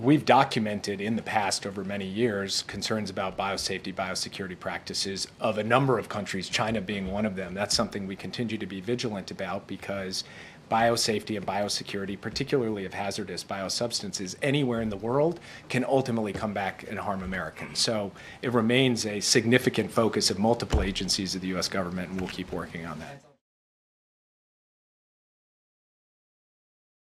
we've documented in the past over many years concerns about biosafety, biosecurity practices of a number of countries, China being one of them. That's something we continue to be vigilant about because biosafety and biosecurity, particularly of hazardous biosubstances, anywhere in the world can ultimately come back and harm Americans. So it remains a significant focus of multiple agencies of the U.S. government, and we'll keep working on that.